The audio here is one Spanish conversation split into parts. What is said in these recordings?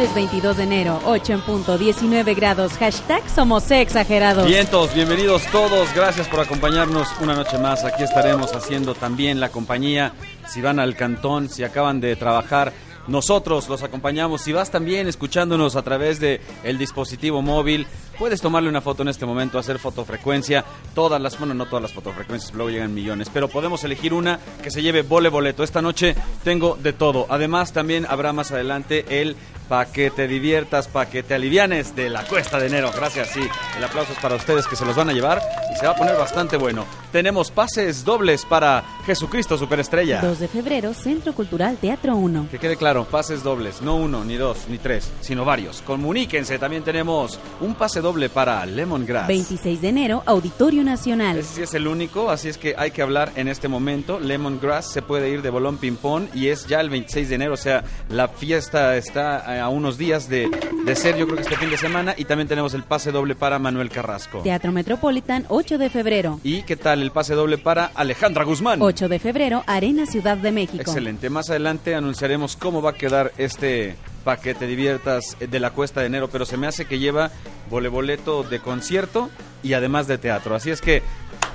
Miércoles 22 de enero, 8 en punto, 19 grados, hashtag somos exagerados. Vientos, bienvenidos todos, gracias por acompañarnos una noche más. Aquí estaremos haciendo también la compañía. Si van al cantón, si acaban de trabajar, nosotros los acompañamos. Si vas también escuchándonos a través de dispositivo móvil, puedes tomarle una foto en este momento, hacer fotofrecuencia. Todas las, bueno, no todas las fotofrecuencias, luego llegan millones, pero podemos elegir una que se lleve vole boleto. Esta noche tengo de todo. Además, también habrá más adelante el para que te diviertas, para que te alivianes de la cuesta de enero. Gracias, sí. El aplauso es para ustedes que se los van a llevar y se va a poner bastante bueno. Tenemos pases dobles para Jesucristo Superestrella. 2 de febrero, Centro Cultural Teatro 1. Que quede claro, pases dobles, no uno, ni dos, ni tres, sino varios. Comuníquense, también tenemos un pase doble para Lemongrass. 26 de enero, Auditorio Nacional. Ese sí es el único, así es que hay que hablar en este momento. Lemongrass se puede ir de bolón ping-pong y es ya el 26 de enero, o sea, la fiesta está a unos días de, de ser, yo creo que este fin de semana. Y también tenemos el pase doble para Manuel Carrasco. Teatro Metropolitan, 8 de febrero. ¿Y qué tal el pase doble para Alejandra Guzmán? 8 de febrero, Arena Ciudad de México. Excelente. Más adelante anunciaremos cómo va a quedar este para que te diviertas de la cuesta de enero, pero se me hace que lleva voleboleto de concierto y además de teatro. Así es que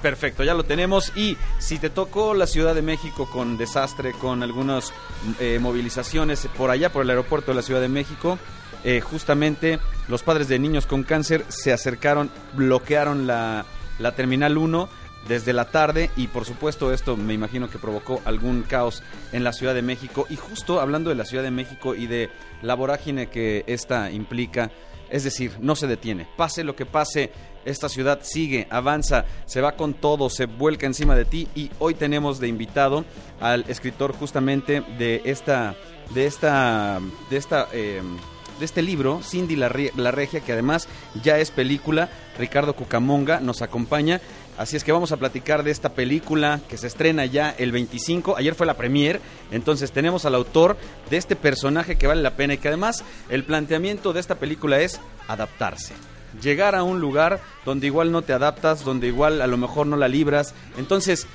perfecto, ya lo tenemos. Y si te tocó la Ciudad de México con desastre, con algunas eh, movilizaciones por allá, por el aeropuerto de la Ciudad de México, eh, justamente los padres de niños con cáncer se acercaron, bloquearon la, la Terminal 1 desde la tarde y por supuesto esto me imagino que provocó algún caos en la Ciudad de México y justo hablando de la Ciudad de México y de la vorágine que esta implica, es decir, no se detiene, pase lo que pase, esta ciudad sigue, avanza, se va con todo, se vuelca encima de ti y hoy tenemos de invitado al escritor justamente de esta de esta de esta eh, de este libro, Cindy la, Regia, que además ya es película. Ricardo Cucamonga nos acompaña. Así es que vamos a platicar de esta película que se estrena ya el 25. Ayer fue la premier. Entonces tenemos al autor de este personaje que vale la pena y que además el planteamiento de esta película es adaptarse. Llegar a un lugar donde igual no te adaptas, donde igual a lo mejor no la libras. Entonces,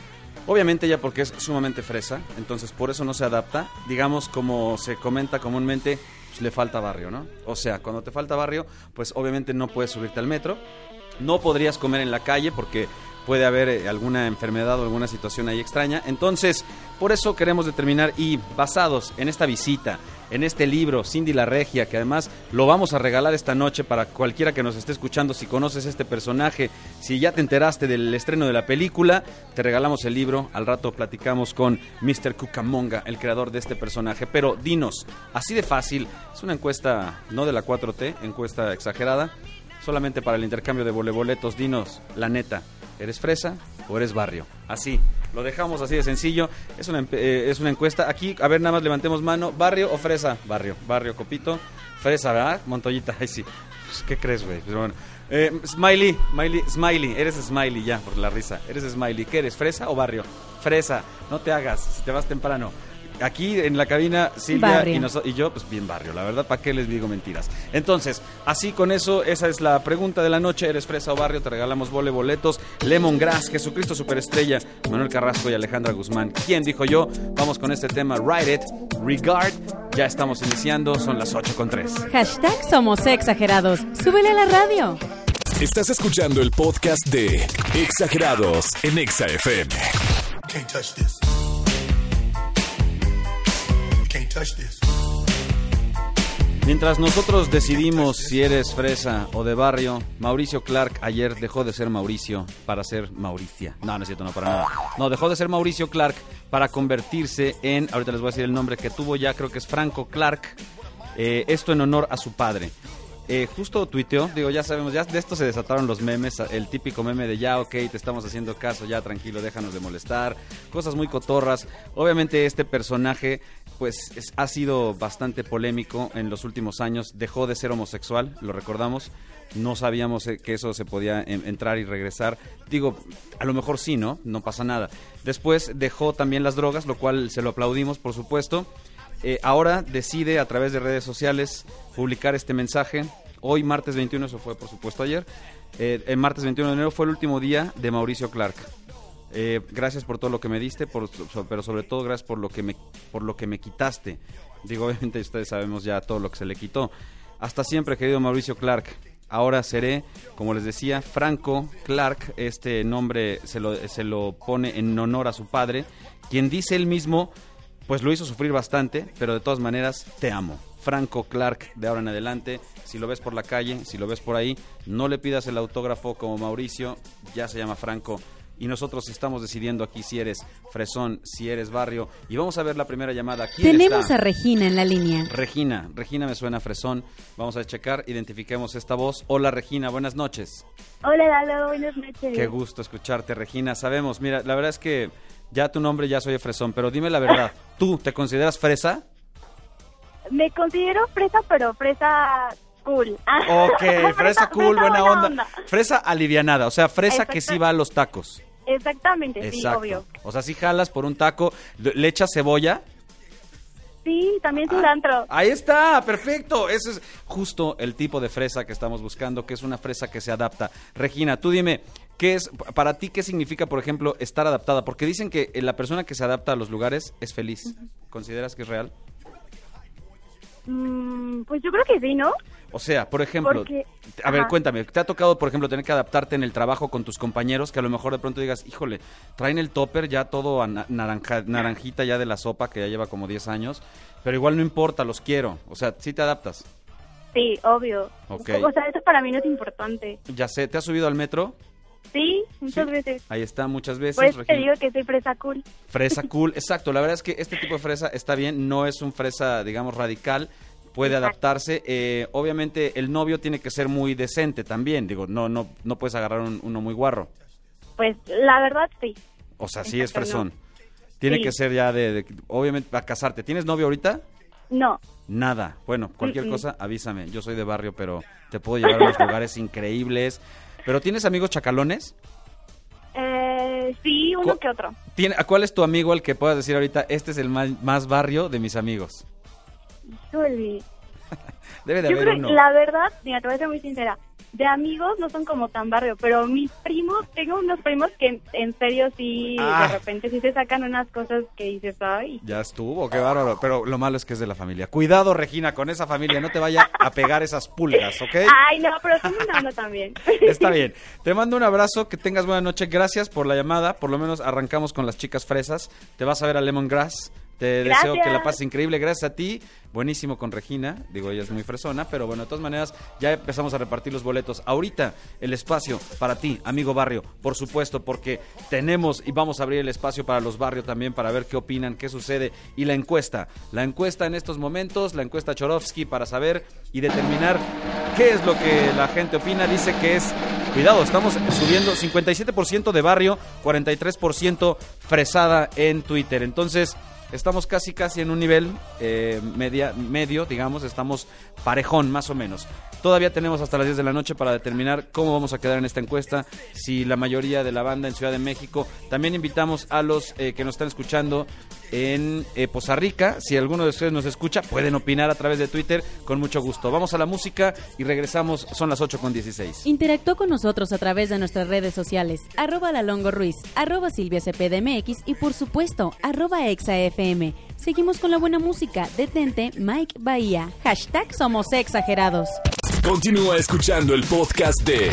Obviamente ella porque es sumamente fresa, entonces por eso no se adapta. Digamos como se comenta comúnmente, pues le falta barrio, ¿no? O sea, cuando te falta barrio, pues obviamente no puedes subirte al metro, no podrías comer en la calle porque puede haber eh, alguna enfermedad o alguna situación ahí extraña. Entonces, por eso queremos determinar y basados en esta visita, en este libro, Cindy la Regia, que además lo vamos a regalar esta noche para cualquiera que nos esté escuchando, si conoces este personaje, si ya te enteraste del estreno de la película, te regalamos el libro, al rato platicamos con Mr. Cucamonga, el creador de este personaje. Pero dinos, así de fácil, es una encuesta no de la 4T, encuesta exagerada, solamente para el intercambio de voleboletos, dinos, la neta, ¿eres fresa o eres barrio? Así, lo dejamos así de sencillo. Es una, eh, es una encuesta. Aquí, a ver, nada más levantemos mano. ¿Barrio o fresa? Barrio. Barrio, copito. Fresa, ¿verdad? Montoyita, ay sí. Pues, ¿Qué crees, güey? Pero bueno. Eh, smiley, Smiley, Smiley, eres Smiley ya, por la risa. Eres Smiley. ¿Qué eres, fresa o barrio? Fresa, no te hagas, si te vas temprano aquí en la cabina Silvia y, y, yo, pues bien barrio, la verdad, ¿para qué les digo mentiras? Entonces, así con eso, esa es la pregunta de la noche, ¿eres fresa o barrio? Te regalamos vole boletos, Lemongrass, Jesucristo Superestrella, Manuel Carrasco y Alejandra Guzmán. ¿Quién dijo yo? Vamos con este tema, Write It, Regard, ya estamos iniciando, son las 8 con 3. Hashtag somos exagerados, súbele a la radio. Estás escuchando el podcast de Exagerados en Exa FM. Can't touch this. Mientras nosotros decidimos si eres fresa o de barrio, Mauricio Clark ayer dejó de ser Mauricio para ser Mauricia. No, no es cierto, no para nada. No, dejó de ser Mauricio Clark para convertirse en, ahorita les voy a decir el nombre que tuvo ya, creo que es Franco Clark. Eh, esto en honor a su padre. Eh, justo tuiteó, digo, ya sabemos, ya de esto se desataron los memes, el típico meme de ya, ok, te estamos haciendo caso, ya tranquilo, déjanos de molestar, cosas muy cotorras. Obviamente este personaje pues es- ha sido bastante polémico en los últimos años. Dejó de ser homosexual, lo recordamos. No sabíamos eh, que eso se podía en- entrar y regresar. Digo, a lo mejor sí, ¿no? No pasa nada. Después dejó también las drogas, lo cual se lo aplaudimos, por supuesto. Eh, ahora decide a través de redes sociales publicar este mensaje. Hoy, martes 21, eso fue por supuesto ayer. Eh, el martes 21 de enero fue el último día de Mauricio Clark. Eh, gracias por todo lo que me diste, por, pero sobre todo gracias por lo que me, por lo que me quitaste. Digo, obviamente ustedes sabemos ya todo lo que se le quitó. Hasta siempre, querido Mauricio Clark. Ahora seré, como les decía, Franco Clark. Este nombre se lo, se lo pone en honor a su padre, quien dice él mismo, pues lo hizo sufrir bastante, pero de todas maneras, te amo. Franco Clark, de ahora en adelante, si lo ves por la calle, si lo ves por ahí, no le pidas el autógrafo como Mauricio, ya se llama Franco. Y nosotros estamos decidiendo aquí si eres fresón, si eres barrio. Y vamos a ver la primera llamada. ¿Quién Tenemos está? a Regina en la línea. Regina, Regina me suena fresón. Vamos a checar, identifiquemos esta voz. Hola Regina, buenas noches. Hola, Lalo, buenas noches. Qué gusto escucharte, Regina. Sabemos, mira, la verdad es que ya tu nombre ya soy fresón, pero dime la verdad. ¿Tú te consideras fresa? Me considero fresa, pero fresa cool. Ok, fresa cool, buena buena onda. Fresa alivianada, o sea, fresa que sí va a los tacos. Exactamente, sí, obvio. O sea, si jalas por un taco, le echas cebolla. Sí, también cilantro. Ahí está, perfecto. Ese es justo el tipo de fresa que estamos buscando, que es una fresa que se adapta. Regina, tú dime, ¿qué es para ti qué significa, por ejemplo, estar adaptada? Porque dicen que eh, la persona que se adapta a los lugares es feliz. ¿Consideras que es real? Mm, pues yo creo que sí, ¿no? O sea, por ejemplo, Porque- a ver, ajá. cuéntame, ¿te ha tocado, por ejemplo, tener que adaptarte en el trabajo con tus compañeros que a lo mejor de pronto digas, híjole, traen el topper ya todo a na- naranja, naranjita ya de la sopa que ya lleva como 10 años, pero igual no importa, los quiero. O sea, sí te adaptas. Sí, obvio. Ok. O sea, eso para mí no es importante. Ya sé, ¿te has subido al metro? Sí, muchas Sí. veces. Ahí está, muchas veces. Por eso te digo que soy fresa cool. Fresa cool, exacto. La verdad es que este tipo de fresa está bien, no es un fresa, digamos, radical, puede Exacto. adaptarse. Eh, obviamente el novio tiene que ser muy decente también, digo, no, no, no puedes agarrar un- uno muy guarro. Pues la verdad sí. O sea, sí es fresón. Tiene Sí. que ser ya de, de- obviamente, para casarte. ¿Tienes novio ahorita? No. Nada. Bueno, cualquier cosa, avísame. Yo soy de barrio, pero te puedo llevar a unos lugares increíbles. ¿Pero tienes amigos chacalones? Eh, sí, uno que otro. ¿Tiene, ¿A cuál es tu amigo al que puedas decir ahorita, este es el más, más barrio de mis amigos? Híjole. Debe de Yo haber creo, uno. la verdad, mira, te voy a ser muy sincera. De amigos no son como tan barrio, pero mis primos, tengo unos primos que en, en serio sí, Ah. de repente sí se sacan unas cosas que dices, ay. Ya estuvo, qué bárbaro. Pero lo malo es que es de la familia. Cuidado, Regina, con esa familia. No te vaya a pegar esas pulgas, ¿ok? Ay, no, pero son una también. Está bien. Te mando un abrazo, que tengas buena noche. Gracias por la llamada. Por lo menos arrancamos con las chicas fresas. Te vas a ver a Lemongrass. Te deseo que la pases increíble. Gracias a ti. Buenísimo con Regina. Digo, ella es muy fresona, pero bueno, de todas maneras, ya empezamos a repartir los boletos. Ahorita, el espacio para ti, amigo barrio, por supuesto, porque tenemos y vamos a abrir el espacio para los barrios también para ver qué opinan, qué sucede. Y la encuesta. La encuesta en estos momentos, la encuesta Chorovsky para saber y determinar qué es lo que la gente opina. Dice que es Cuidado, estamos subiendo 57% de barrio, 43% fresada en Twitter. Entonces, estamos casi casi en un nivel eh, media, medio, digamos, estamos parejón más o menos. Todavía tenemos hasta las 10 de la noche para determinar cómo vamos a quedar en esta encuesta, si la mayoría de la banda en Ciudad de México. También invitamos a los eh, que nos están escuchando en eh, Poza Rica. Si alguno de ustedes nos escucha, pueden opinar a través de Twitter con mucho gusto. Vamos a la música y regresamos. Son las 8 con 16. Interactúa con nosotros a través de nuestras redes sociales, arroba Lalongo Ruiz, arroba Silvia CPDMX y por supuesto, arroba ExaFM. Seguimos con la buena música. Detente, Mike Bahía. Hashtag Somos Exagerados. Continúa escuchando el podcast de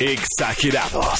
Exagerados.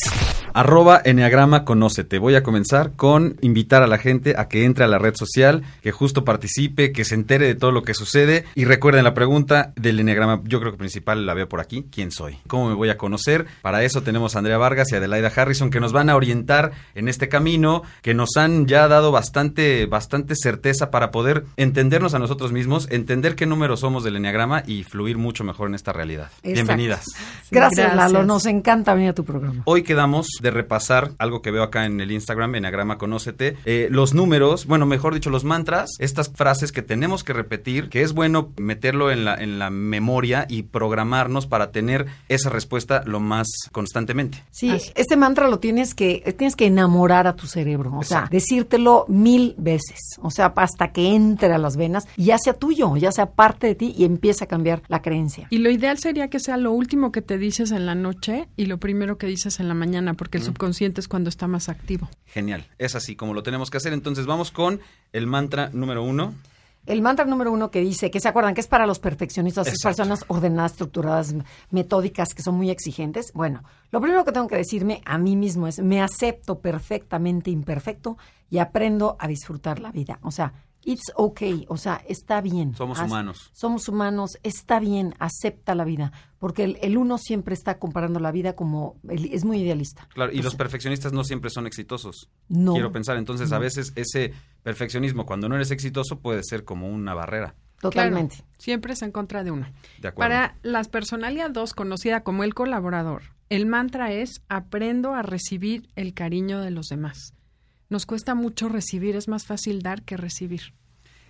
Arroba Enneagrama Conócete. Voy a comenzar con invitar a la gente a que entre a la red social, que justo participe, que se entere de todo lo que sucede. Y recuerden la pregunta del Enneagrama, yo creo que principal la veo por aquí. ¿Quién soy? ¿Cómo me voy a conocer? Para eso tenemos a Andrea Vargas y Adelaida Harrison que nos van a orientar en este camino, que nos han ya dado bastante, bastante certeza para poder entendernos a nosotros mismos, entender qué números somos del Enneagrama y fluir mucho mejor en esta realidad. Exacto. Bienvenidas. Gracias, Gracias. Lalo. Nos encanta venir a tu programa. Hoy quedamos de repasar algo que veo acá en el Instagram, Enagrama Conócete, eh, los números, bueno, mejor dicho, los mantras, estas frases que tenemos que repetir, que es bueno meterlo en la, en la memoria y programarnos para tener esa respuesta lo más constantemente. Sí, este mantra lo tienes que, tienes que enamorar a tu cerebro, o sea, decírtelo mil veces, o sea, hasta que entre a las venas y ya sea tuyo, ya sea parte de ti y empieza a cambiar la creencia. Y lo ideal sería que sea lo último que te dices en la noche y lo primero que dices en la mañana, porque el subconsciente es cuando está más activo. Genial, es así como lo tenemos que hacer. Entonces vamos con el mantra número uno. El mantra número uno que dice, que se acuerdan que es para los perfeccionistas, esas personas ordenadas, estructuradas, metódicas, que son muy exigentes. Bueno, lo primero que tengo que decirme a mí mismo es, me acepto perfectamente imperfecto y aprendo a disfrutar la vida. O sea, it's okay, o sea, está bien. Somos Haz- humanos. Somos humanos, está bien, acepta la vida. Porque el, el uno siempre está comparando la vida como, el- es muy idealista. Claro, y O los perfeccionistas no siempre son exitosos. No. Quiero pensar, entonces a veces ese perfeccionismo, cuando no eres exitoso, puede ser como una barrera. Totalmente. Claro, siempre es en contra de uno. De acuerdo. Para las personalidad 2, conocida como el colaborador, el mantra es aprendo a recibir el cariño de los demás. Nos cuesta mucho recibir, es más fácil dar que recibir.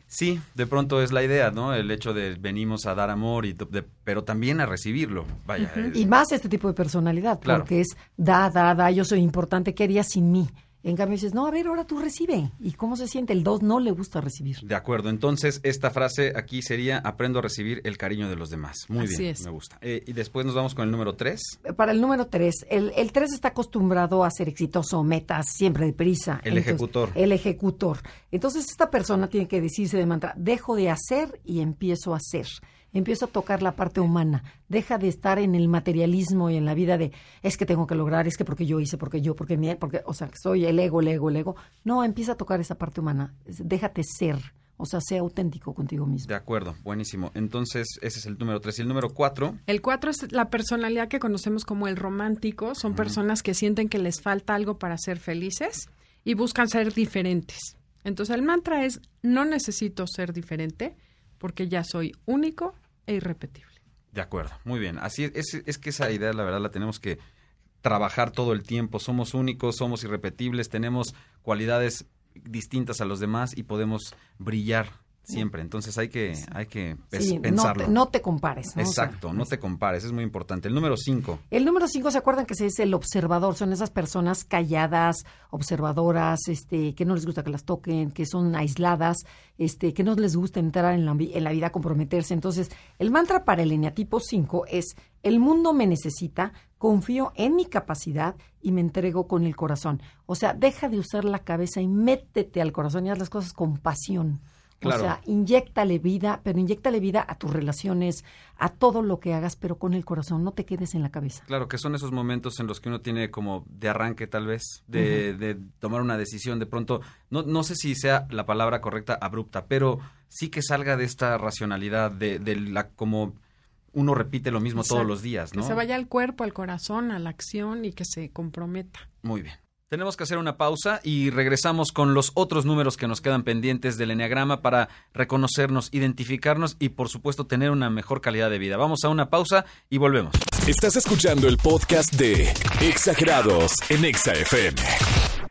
Sí, de pronto es la idea, ¿no? El hecho de venimos a dar amor, y de- pero también a recibirlo. Vaya. es- Y más este tipo de personalidad, Claro. porque es da, da, da, yo soy importante, ¿qué harías sin mí? En cambio dices, no, a ver, ahora tú recibe. ¿Y cómo se siente? El dos no le gusta recibir. De acuerdo, entonces esta frase aquí sería aprendo a recibir el cariño de los demás. Muy Así bien, es. me gusta. Eh, y después nos vamos con el número tres. Para el número tres, el, el tres está acostumbrado a ser exitoso, metas, siempre deprisa. El ejecutor. El ejecutor. Entonces esta persona tiene que decirse de mantra, dejo de hacer y empiezo a hacer. Empiezo a tocar la parte humana. Deja de estar en el materialismo y en la vida de es que tengo que lograr, es que porque yo hice, porque yo, porque mi, porque, o sea, que soy el ego, el ego, el ego. No, empieza a tocar esa parte humana. Déjate ser. O sea, sea auténtico contigo mismo. De acuerdo, buenísimo. Entonces ese es el número tres. Y el número cuatro, El 4 es la personalidad que conocemos como el romántico. Son personas que sienten que les falta algo para ser felices y buscan ser diferentes. Entonces el mantra es no necesito ser diferente porque ya soy único e irrepetible. De acuerdo, muy bien. Así es, es, es que esa idea, la verdad, la tenemos que trabajar todo el tiempo. Somos únicos, somos irrepetibles, tenemos cualidades distintas a los demás y podemos brillar siempre. Entonces hay que, hay que no, pensarlo. te, no te compares. ¿no? O sea, Exacto, no te compares, es muy importante. El número cinco, El número cinco, ¿se acuerdan que se dice el observador? Son esas personas calladas, observadoras, este, que no les gusta que las toquen, que son aisladas, este, que no les gusta entrar en la, en la vida, comprometerse. Entonces, el mantra para el eneatipo 5 es, el mundo me necesita, confío en mi capacidad y me entrego con el corazón. O sea, deja de usar la cabeza y métete al corazón y haz las cosas con pasión. Claro. O sea, inyectale vida, pero inyectale vida a tus relaciones, a todo lo que hagas, pero con el corazón, no te quedes en la cabeza. claro que son esos momentos en los que uno tiene como de arranque tal vez, de, de tomar una decisión de pronto, no, no sé si sea la palabra correcta, abrupta, pero sí que salga de esta racionalidad, de, de la como uno repite lo mismo todos los días, ¿no? Que se vaya al cuerpo, al corazón, a la acción y que se comprometa. Muy bien. Tenemos que hacer una pausa y regresamos con los otros números que nos quedan pendientes del Enneagrama para reconocernos, identificarnos y por supuesto tener una mejor calidad de vida. Vamos a una pausa y volvemos. Estás escuchando el podcast de Exagerados en Exa FM.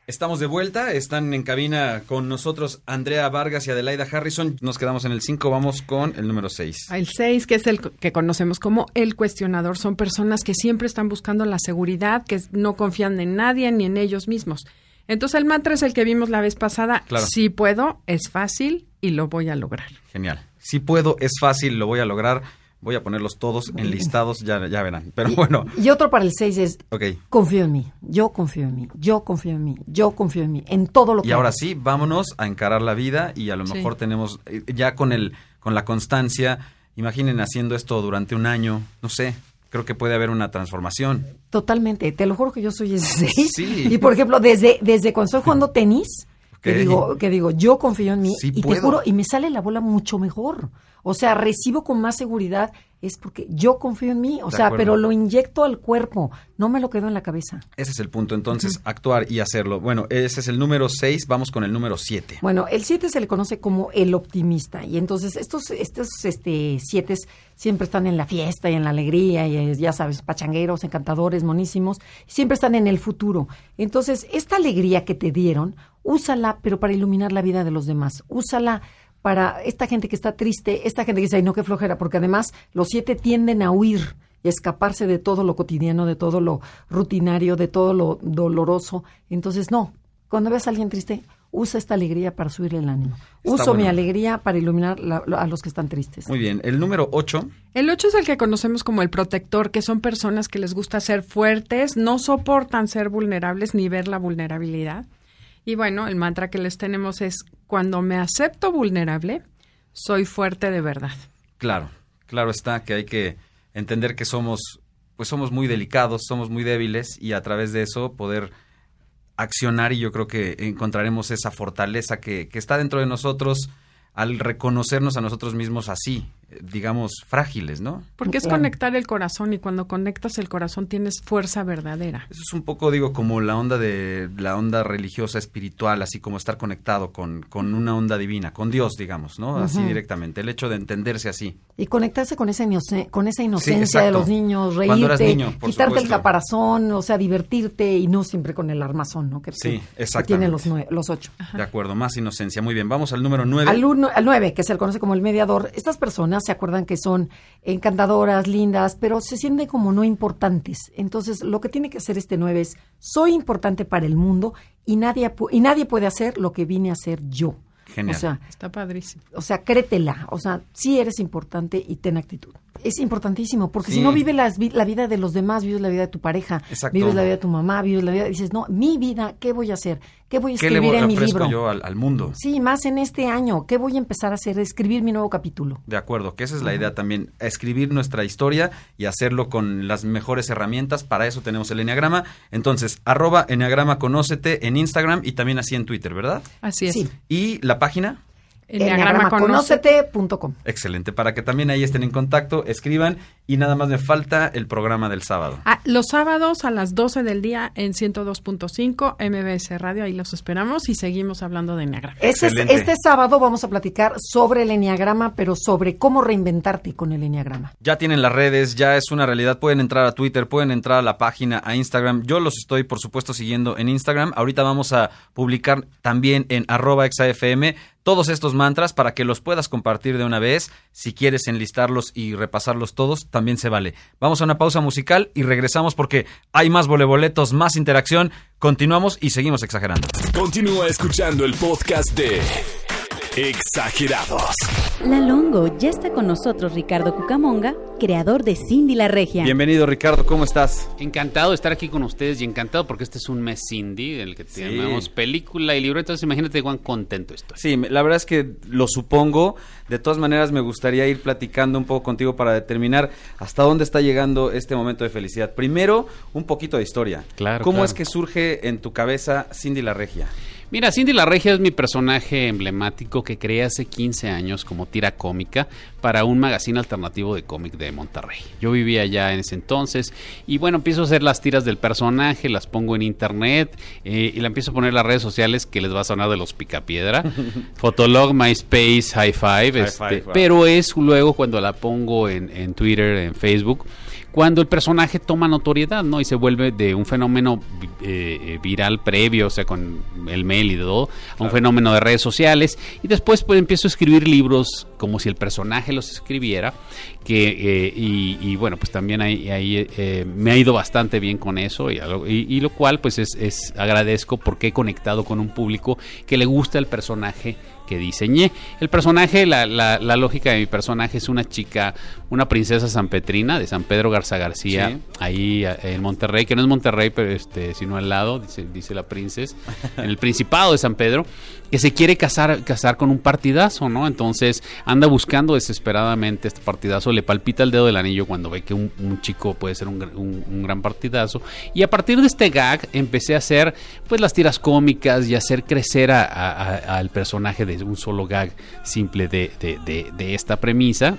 Estamos de vuelta, están en cabina con nosotros Andrea Vargas y Adelaida Harrison. Nos quedamos en el 5, vamos con el número 6. El 6, que es el que conocemos como el cuestionador, son personas que siempre están buscando la seguridad, que no confían en nadie ni en ellos mismos. Entonces el mantra es el que vimos la vez pasada. Claro. Si puedo, es fácil y lo voy a lograr. Genial. Si puedo, es fácil, lo voy a lograr. Voy a ponerlos todos enlistados, ya, ya verán. Pero bueno, Y otro para el 6 es, ok. confío en mí, yo confío en mí, yo confío en mí, yo confío en mí, en todo lo que Y ahora sí, vámonos a encarar la vida y a lo Sí. mejor tenemos eh, ya con el con la constancia, imaginen haciendo esto durante un año, no sé, creo que puede haber una transformación. Totalmente, te lo juro que yo soy ese 6. Sí. Y por ejemplo, desde, desde cuando estoy jugando tenis, que digo, que digo, yo confío en mí Sí y puedo. te juro, y me sale la bola mucho mejor. O sea, recibo con más seguridad es porque yo confío en mí, o De sea, acuerdo. pero lo inyecto al cuerpo, no me lo quedo en la cabeza. Ese es el punto, entonces, actuar y hacerlo. Bueno, ese es el número 6, vamos con el número 7. Bueno, el 7 se le conoce como el optimista y entonces estos estos este siete siempre están en la fiesta y en la alegría y ya sabes, pachangueros, encantadores, monísimos, siempre están en el futuro. Entonces, esta alegría que te dieron, úsala pero para iluminar la vida de los demás. Úsala para esta gente que está triste, esta gente que dice, ay, no, qué flojera, porque además los siete tienden a huir y a escaparse de todo lo cotidiano, de todo lo rutinario, de todo lo doloroso. Entonces, no, cuando veas a alguien triste, usa esta alegría para subirle el ánimo. Está Uso mi alegría para iluminar la- a los que están tristes. Muy bien, el número 8, El 8 es el que conocemos como el protector, que son personas que les gusta ser fuertes, no soportan ser vulnerables ni ver la vulnerabilidad. Y bueno, el mantra que les tenemos es, cuando me acepto vulnerable, soy fuerte de verdad. claro, claro está que hay que entender que somos, pues somos muy delicados, somos muy débiles y a través de eso poder accionar y yo creo que encontraremos esa fortaleza que, que está dentro de nosotros al reconocernos a nosotros mismos así, digamos, frágiles, ¿no? Porque es conectar el corazón y cuando conectas el corazón tienes fuerza verdadera. Eso es un poco, digo, como la onda de la onda religiosa, espiritual, así como estar conectado con, con una onda divina, con Dios, digamos, ¿no? Así directamente, el hecho de entenderse así. Y conectarse con esa, inoce- con esa inocencia de los niños, reírte, niño, quitarte el caparazón, o sea, divertirte y no siempre con el armazón, ¿no? Que, Sí, que- que exactamente. tienen los, nue- los ocho. De acuerdo, más inocencia. Muy bien, vamos al número 9. Al, uno, al 9, que se le conoce como el mediador, estas personas se acuerdan que son encantadoras, lindas, pero se sienten como no importantes. Entonces, lo que tiene que hacer este 9 es, soy importante para el mundo y nadie, y nadie puede hacer lo que vine a hacer yo. Genial. O sea, Está padrísimo. o sea, créetela. O sea, sí eres importante y ten actitud. Es importantísimo, porque Sí. si no vives las vi- la vida de los demás, vives la vida de tu pareja, Exacto. vives la vida de tu mamá, vives la vida, dices, no, mi vida, ¿qué voy a hacer? ¿Qué voy a ¿Qué le escribir en mi libro? yo al, al mundo? Sí, más en este año. ¿Qué voy a empezar a hacer? Escribir mi nuevo capítulo. De acuerdo, que esa es la idea también, escribir nuestra historia y hacerlo con las mejores herramientas. Para eso tenemos el Enneagrama. Entonces, arroba Enneagrama Conócete en Instagram y también así en Twitter, ¿verdad? Así es. Sí. Y la página. Enneagramaconócete.com. excelente, para que también ahí estén en contacto, escriban y nada más me falta el programa del sábado. Ah, los sábados a las 12 del día en 102.5 MBS Radio, ahí los esperamos y seguimos hablando de Enneagrama. Este, este sábado vamos a platicar sobre el enneagrama, pero sobre cómo reinventarte con el enneagrama. Ya tienen las redes, ya es una realidad. Pueden entrar a Twitter, pueden entrar a la página, a Instagram. Yo los estoy, por supuesto, siguiendo en Instagram. Ahorita vamos a publicar también en arroba exafm todos estos mantras para que los puedas compartir de una vez. Si quieres enlistarlos y repasarlos todos, también se vale. Vamos a una pausa musical y regresamos porque hay más voleboletos, más interacción. Continuamos y seguimos exagerando. Continúa escuchando el podcast de Exagerados. La Longo, ya está con nosotros Ricardo Cucamonga, creador de Cindy la Regia. Bienvenido, Ricardo, ¿cómo estás? Encantado de estar aquí con ustedes y encantado porque este es un mes en el que Sí. tenemos película y libro. Entonces imagínate cuán contento estoy. Sí, la verdad es que lo supongo. De todas maneras, me gustaría ir platicando un poco contigo para determinar hasta dónde está llegando este momento de felicidad. Primero, un poquito de historia. Claro, ¿Cómo claro. es que surge en tu cabeza Cindy la Regia? Mira, Cindy la Regia es mi personaje emblemático que creé hace 15 años como tira cómica para un magazine alternativo de cómic de Monterrey. Yo vivía allá en ese entonces y bueno, empiezo a hacer las tiras del personaje, las pongo en internet eh, y la empiezo a poner en las redes sociales que les va a sonar de los picapiedra. Fotolog, MySpace, High Five, High este, Five, wow. pero es luego cuando la pongo en, en Twitter, en Facebook, cuando el personaje toma notoriedad, ¿no? Y se vuelve de un fenómeno eh, eh, viral previo, o sea, con el mail y todo, a un fenómeno de redes sociales. Y después pues empiezo a escribir libros como si el personaje los escribiera, que, eh, y, y, bueno, pues también ahí, ahí, eh, me ha ido bastante bien con eso, y, y- y lo cual pues es, es agradezco porque he conectado con un público que le gusta el personaje que diseñé. El personaje, la, la, la lógica de mi personaje es una chica, una princesa sanpetrina de San Pedro Garza García, Sí. ahí eh, en Monterrey, que no es Monterrey, pero este, sino al lado, dice, dice la princesa, en el Principado de San Pedro, que se quiere casar, casar con un partidazo, ¿no? Entonces anda buscando desesperadamente este partidazo, le palpita el dedo del anillo cuando ve que un, un chico puede ser un, un- un gran partidazo. Y a partir de este gag empecé a hacer pues las tiras cómicas y hacer crecer a- a- a- al personaje de un solo gag simple de, de- de- de esta premisa.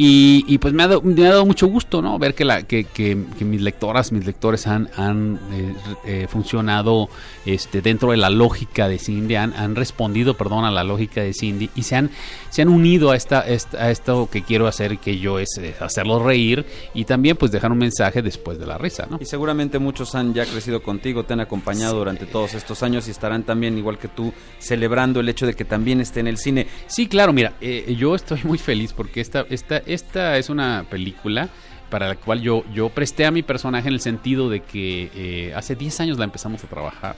Y, y, pues me ha, dado, me ha, dado, mucho gusto, ¿no? Ver que, la, que, que, que mis lectoras, mis lectores han, han eh, eh, funcionado este, dentro de la lógica de Cindy, han, han, respondido, perdón, a la lógica de Cindy y se han, se han unido a, esta, esta a esto que quiero hacer, que yo es eh, hacerlos reír y también pues dejar un mensaje después de la risa, ¿no? Y seguramente muchos han ya crecido contigo, te han acompañado sí. durante todos estos años y estarán también, igual que tú, celebrando el hecho de que también esté en el cine. Sí, claro, mira, eh, yo estoy muy feliz porque esta, esta, esta es una película para la cual yo, yo presté a mi personaje en el sentido de que eh, hace 10 años la empezamos a trabajar.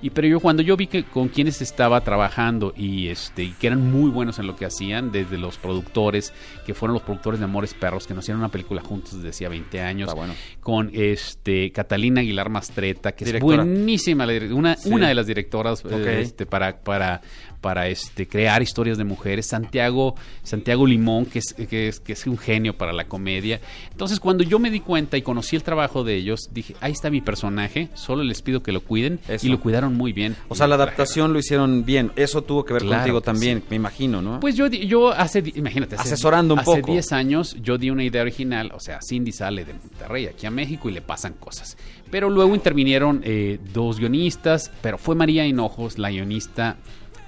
Y pero yo cuando yo vi que con quienes estaba trabajando y este y que eran muy buenos en lo que hacían, desde los productores, que fueron los productores de Amores Perros, que nos hicieron una película juntos desde hacía 20 años, bueno. con este Catalina Aguilar Mastreta, que Directora. es buenísima, una, sí. una de las directoras okay. este, para, para, para este, crear historias de mujeres, Santiago, Santiago Limón, que es, que, es, que es un genio para la comedia. Entonces, cuando yo me di cuenta y conocí el trabajo de ellos, dije, ahí está mi personaje, solo les pido que lo cuiden, Eso. y lo cuidaron muy bien. O sea, la adaptación lo hicieron bien, eso tuvo que ver claro contigo también, sí. me imagino, ¿no? Pues yo, yo hace, imagínate, hace, asesorando un hace poco. Hace 10 años yo di una idea original, o sea, Cindy sale de Monterrey aquí a México y le pasan cosas. Pero luego intervinieron eh, dos guionistas, pero fue María Hinojos, la guionista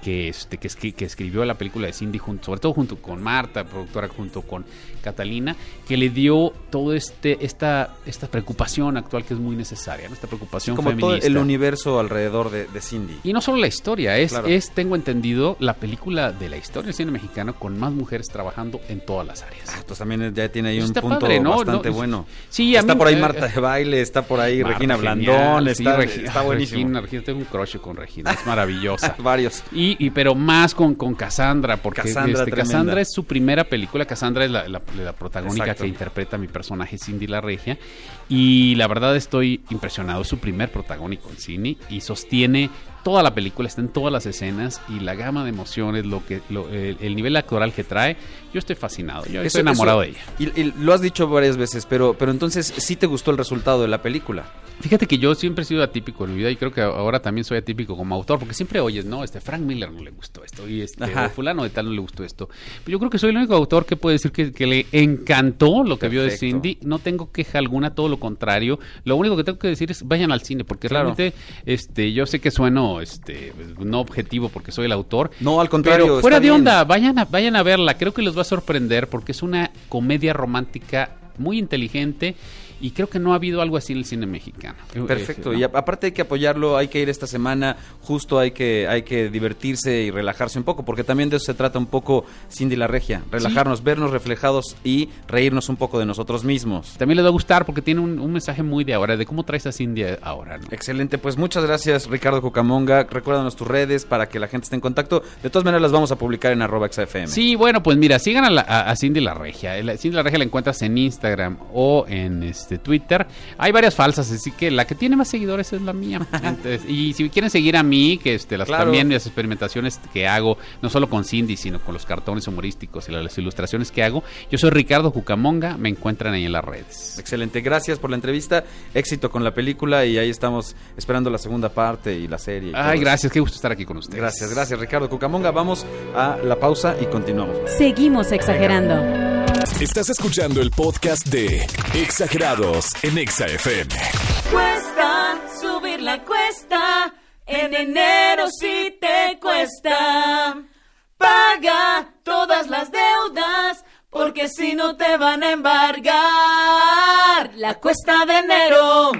que, este, que, que, escribió la película de Cindy, junto, sobre todo junto con Marta, productora, junto con Catalina, que le dio todo este esta esta preocupación actual que es muy necesaria, ¿no? esta preocupación como feminista. todo el universo alrededor de, de, Cindy. Y no solo la historia, es, claro. es, tengo entendido, la película de la historia del cine mexicano con más mujeres trabajando en todas las áreas. Ah, pues también ya tiene ahí un punto padre, ¿no? bastante no, bueno. Sí, está mí, por ahí Marta de baile, está por ahí Marta, Regina genial, Blandón, sí, está, está buenísimo. Regina, Regina, tengo un crush con Regina, es maravillosa. Varios. Y, y, pero más con, con Cassandra, porque Cassandra, este, Cassandra, es su primera película. Cassandra es la, la, la protagónica Exacto. que interpreta a mi personaje Cindy la Regia. Y la verdad estoy impresionado. Es su primer protagónico en cine y sostiene toda la película, está en todas las escenas y la gama de emociones, lo que, lo, el, el, nivel actoral que trae, yo estoy fascinado, yo eso, estoy enamorado eso, de ella. Y, y, lo has dicho varias veces, pero, pero entonces sí te gustó el resultado de la película. Fíjate que yo siempre he sido atípico en mi vida y creo que ahora también soy atípico como autor, porque siempre oyes, no, este Frank Miller no le gustó esto y este fulano de tal no le gustó esto. Pero yo creo que soy el único autor que puede decir que, que le encantó lo que Perfecto. vio de Cindy. No tengo queja alguna, todo lo contrario. Lo único que tengo que decir es vayan al cine, porque claro. realmente, este, yo sé que sueno, este, no objetivo porque soy el autor. No, al contrario. Pero fuera de bien. onda, vayan a, vayan a verla. Creo que les va a sorprender porque es una comedia romántica muy inteligente y creo que no ha habido algo así en el cine mexicano. Perfecto, ¿no? y aparte hay que apoyarlo, hay que ir esta semana, justo hay que hay que divertirse y relajarse un poco, porque también de eso se trata un poco Cindy la Regia, relajarnos, sí. vernos reflejados y reírnos un poco de nosotros mismos. También les va a gustar porque tiene un, un mensaje muy de ahora, de cómo traes a Cindy ahora. ¿no? Excelente, pues muchas gracias Ricardo Cucamonga, recuérdanos tus redes para que la gente esté en contacto, de todas maneras las vamos a publicar en arroba XFM. Sí, bueno, pues mira, sigan a, la, a, a Cindy la Regia, la, Cindy la Regia la encuentras en Instagram o en este Twitter. Hay varias falsas, así que la que tiene más seguidores es la mía. Entonces, y si quieren seguir a mí, que este, las, Claro. también las experimentaciones que hago, no solo con Cindy, sino con los cartones humorísticos y las ilustraciones que hago, yo soy Ricardo Jucamonga, me encuentran ahí en las redes. Excelente, gracias por la entrevista, éxito con la película y ahí estamos esperando la segunda parte y la serie. y Ay, eso. gracias, qué gusto estar aquí con ustedes. Gracias, gracias Ricardo Cucamonga. Vamos a la pausa y continuamos. Seguimos exagerando. Estás escuchando el podcast de En Exa FM. Cuesta subir la cuesta, en enero sí te cuesta. Paga todas las deudas, porque si no te van a embargar. La cuesta de enero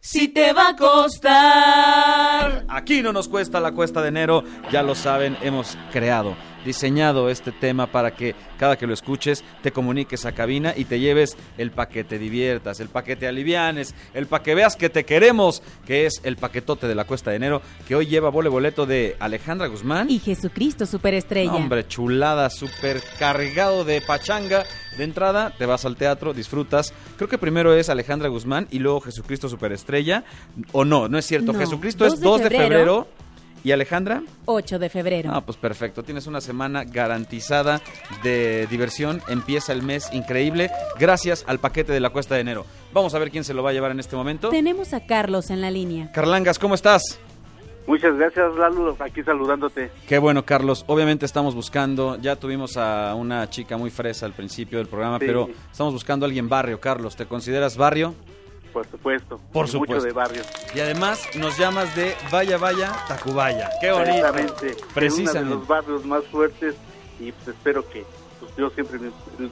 sí te va a costar. Aquí no nos cuesta la cuesta de enero, ya lo saben, hemos creado, diseñado este tema para que cada que lo escuches te comuniques a cabina y te lleves el paquete diviertas, el paquete alivianes, el pa' que veas que te queremos, que es el paquetote de la cuesta de enero, que hoy lleva vole boleto de Alejandra Guzmán. Y Jesucristo Superestrella. Hombre, chulada, súper cargado de pachanga. De entrada, te vas al teatro, disfrutas. Creo que primero es Alejandra Guzmán y luego Jesucristo Superestrella. O no, no es cierto. No, Jesucristo 2 es de 2 de febrero. febrero. ¿Y Alejandra? 8 de febrero. Ah, pues perfecto. Tienes una semana garantizada de diversión. Empieza el mes increíble gracias al paquete de la cuesta de enero. Vamos a ver quién se lo va a llevar en este momento. Tenemos a Carlos en la línea. Carlangas, ¿cómo estás? Muchas gracias, Lalo, aquí saludándote. Qué bueno, Carlos. Obviamente estamos buscando, ya tuvimos a una chica muy fresa al principio del programa, Sí. pero estamos buscando a alguien barrio, Carlos. ¿Te consideras barrio? Por supuesto. Por y supuesto. Mucho de barrio. Y además nos llamas de Vaya Vaya, Tacubaya. Qué bonito. Precisamente. Es uno de Precisamente. los barrios más fuertes y pues espero que, pues yo siempre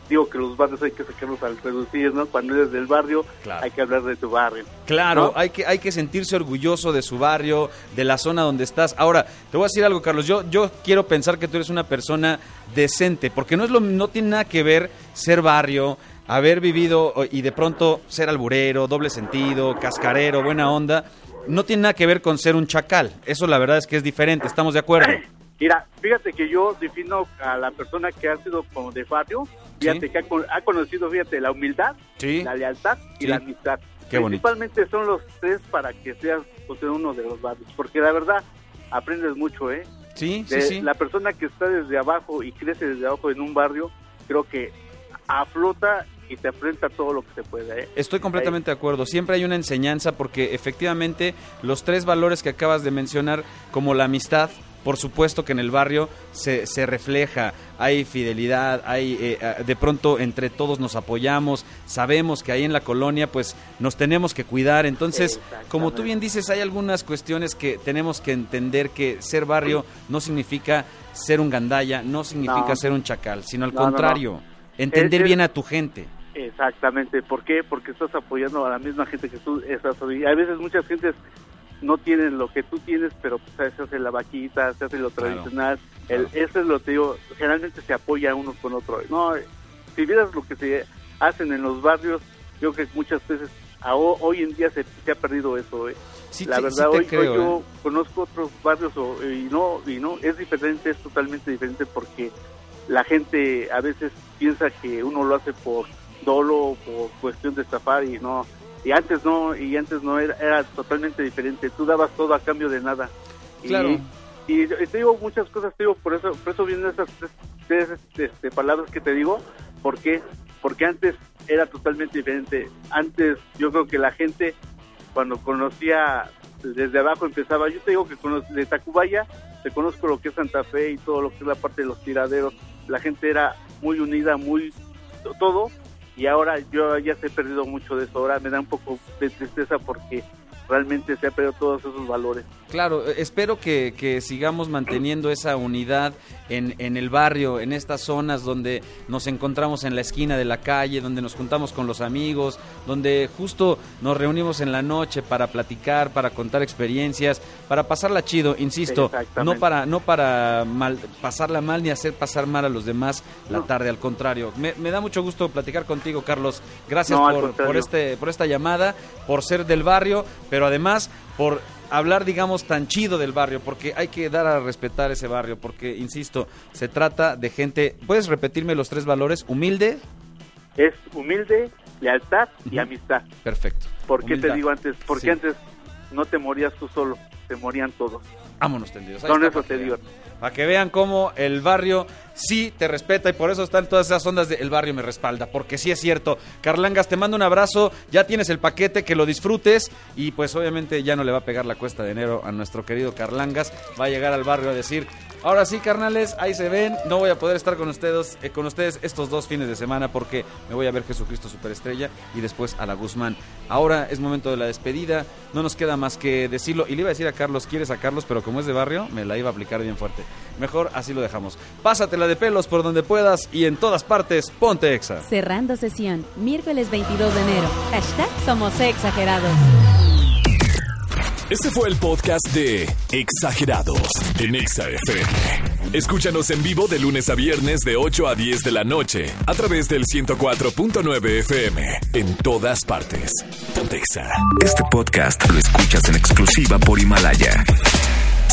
digo que los barrios hay que sacarlos al reducir, ¿no? Cuando eres del barrio Claro. hay que hablar de tu barrio. Claro, ¿no? hay que, hay que sentirse orgulloso de su barrio, de la zona donde estás. Ahora, te voy a decir algo, Carlos. Yo, yo quiero pensar que tú eres una persona decente, porque no, es lo, no tiene nada que ver ser barrio, haber vivido y de pronto ser alburero, doble sentido, cascarero, buena onda. No tiene nada que ver con ser un chacal. Eso la verdad es que es diferente, ¿estamos de acuerdo? Mira, fíjate que yo defino a la persona que ha sido como de barrio, fíjate que ha, con- ha conocido, fíjate, la humildad, Sí. la lealtad y Sí. la amistad. Qué bonito. Principalmente son los tres para que seas pues, uno de los barrios, porque la verdad aprendes mucho, ¿eh? Sí, De sí, sí. La persona que está desde abajo y crece desde abajo en un barrio, creo que aflota y te enfrenta todo lo que se puede, ¿eh? Estoy completamente de acuerdo. Siempre hay una enseñanza porque efectivamente los tres valores que acabas de mencionar, como la amistad, por supuesto que en el barrio se, se refleja, hay fidelidad, hay eh, ah, de pronto entre todos nos apoyamos, sabemos que ahí en la colonia pues nos tenemos que cuidar, entonces como tú bien dices hay algunas cuestiones que tenemos que entender que ser barrio no significa ser un gandalla, no significa No. ser un chacal, sino al No, no, no. contrario, entender es- bien a tu gente. Exactamente. ¿Por qué? Porque estás apoyando a la misma gente que tú estás. Y a veces muchas gentes no tienen lo que tú tienes, pero pues, se hace la vaquita, se hace lo Claro. tradicional. El, eso es lo que digo. Generalmente se apoya uno con otro. No, si vieras lo que se hacen en los barrios, yo creo que muchas veces a ho- hoy en día se, se ha perdido eso. ¿eh? Sí la verdad, sí hoy, creo, hoy yo ¿eh? conozco otros barrios o- y no y no es diferente, es totalmente diferente porque la gente a veces piensa que uno lo hace por dolo, por cuestión de estafar y no y antes no y antes no era, era totalmente diferente. Tú dabas todo a cambio de nada. Y- Claro. Y, te digo muchas cosas, te digo por eso por eso vienen esas tres, tres, este, palabras que te digo. ¿Por qué? Porque antes era totalmente diferente. Antes yo creo que la gente cuando conocía desde abajo empezaba, yo te digo que de Tacubaya te conozco lo que es Santa Fe y todo lo que es la parte de los tiraderos, la gente era muy unida, muy to- todo y ahora yo ya se he perdido mucho de eso, ahora me da un poco de tristeza porque realmente se ha perdido todos esos valores. Claro, eh, espero que, que sigamos manteniendo esa unidad en, en el barrio, en estas zonas donde nos encontramos en la esquina de la calle, donde nos juntamos con los amigos, donde justo nos reunimos en la noche para platicar, para contar experiencias, para pasarla chido, insisto, no para no para mal, pasarla mal ni hacer pasar mal a los demás la tarde, al contrario. Me, me da mucho gusto platicar contigo, Carlos. Gracias No, por, este por esta llamada, por ser del barrio, pero además por hablar, digamos, tan chido del barrio, porque hay que dar a respetar ese barrio, porque, insisto, se trata de gente... ¿Puedes repetirme los tres valores? Humilde. Es humilde, lealtad y amistad. Perfecto. ¿Por qué Humildad. te digo antes? Porque Sí. antes no te morías tú solo, te morían todos. Vámonos tendidos. Ahí Con eso te digo. Para que vean cómo el barrio sí te respeta y por eso están todas esas ondas de el barrio me respalda, porque sí es cierto. Carlangas, te mando un abrazo, ya tienes el paquete, que lo disfrutes y pues obviamente ya no le va a pegar la cuesta de enero a nuestro querido Carlangas, va a llegar al barrio a decir, ahora sí carnales, ahí se ven, no voy a poder estar con ustedes, eh, con ustedes estos dos fines de semana porque me voy a ver Jesucristo Superestrella y después a la Guzmán. Ahora es momento de la despedida, no nos queda más que decirlo y le iba a decir a Carlos, quieres a Carlos, pero como es de barrio, me la iba a aplicar bien fuerte. Mejor así lo dejamos. Pásatela de pelos por donde puedas y en todas partes, ponte exa. Cerrando sesión, miércoles 22 de enero. Hashtag Somos Exagerados. Este fue el podcast de Exagerados en Exa FM. Escúchanos en vivo de lunes a viernes de 8 a 10 de la noche a través del 104.9 FM en todas partes. Pontexa. Este podcast lo escuchas en exclusiva por Himalaya.